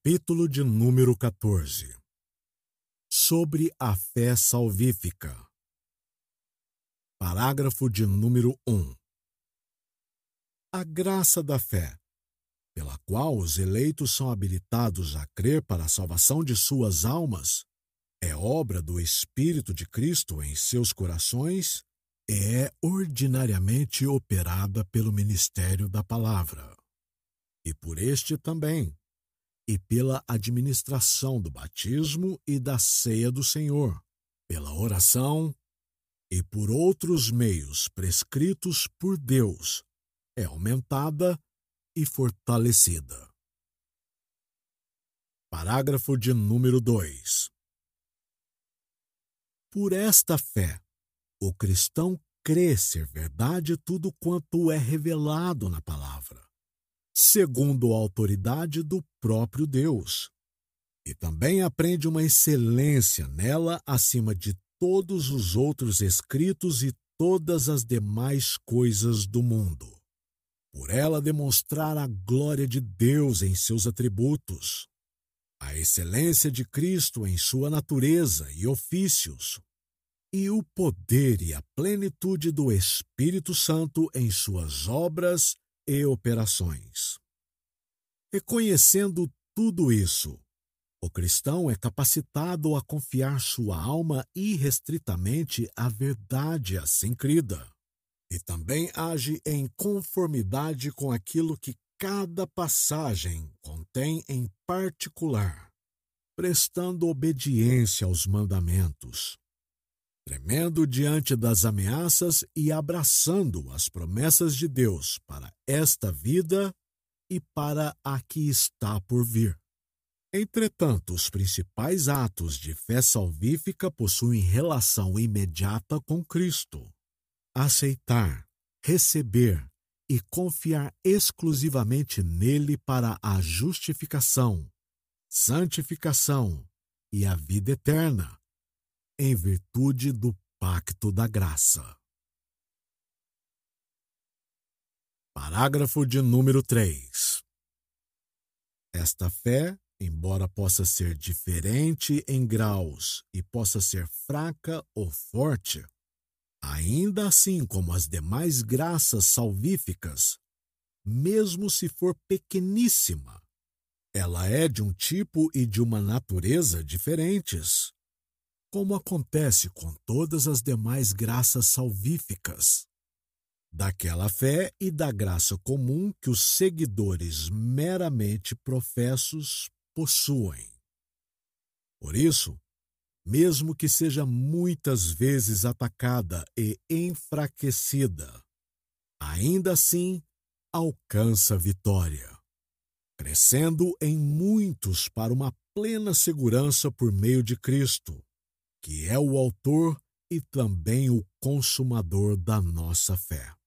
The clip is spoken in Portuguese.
Capítulo de número 14 Sobre a fé salvífica. Parágrafo de número 1 A graça da fé, pela qual os eleitos são habilitados a crer para a salvação de suas almas, é obra do Espírito de Cristo em seus corações e é ordinariamente operada pelo ministério da palavra. E por este também e pela administração do batismo e da ceia do Senhor, pela oração e por outros meios prescritos por Deus, é aumentada e fortalecida. Parágrafo de número 2. Por esta fé, o cristão crê ser verdade tudo quanto é revelado na palavra segundo a autoridade do próprio Deus. E também aprende uma excelência nela acima de todos os outros escritos e todas as demais coisas do mundo. Por ela demonstrar a glória de Deus em seus atributos, a excelência de Cristo em sua natureza e ofícios, e o poder e a plenitude do Espírito Santo em suas obras e operações. Reconhecendo tudo isso, o cristão é capacitado a confiar sua alma irrestritamente à verdade assim crida, e também age em conformidade com aquilo que cada passagem contém em particular, prestando obediência aos mandamentos, tremendo diante das ameaças e abraçando as promessas de Deus para esta vida e para a que está por vir. Entretanto, os principais atos de fé salvífica possuem relação imediata com Cristo. Aceitar, receber e confiar exclusivamente nele para a justificação, santificação e a vida eterna em virtude do pacto da graça. Parágrafo de número 3. Esta fé, embora possa ser diferente em graus e possa ser fraca ou forte, ainda assim como as demais graças salvíficas, mesmo se for pequeníssima, ela é de um tipo e de uma natureza diferentes como acontece com todas as demais graças salvíficas, daquela fé e da graça comum que os seguidores meramente professos possuem. Por isso, mesmo que seja muitas vezes atacada e enfraquecida, ainda assim alcança vitória, crescendo em muitos para uma plena segurança por meio de Cristo que é o autor e também o consumador da nossa fé.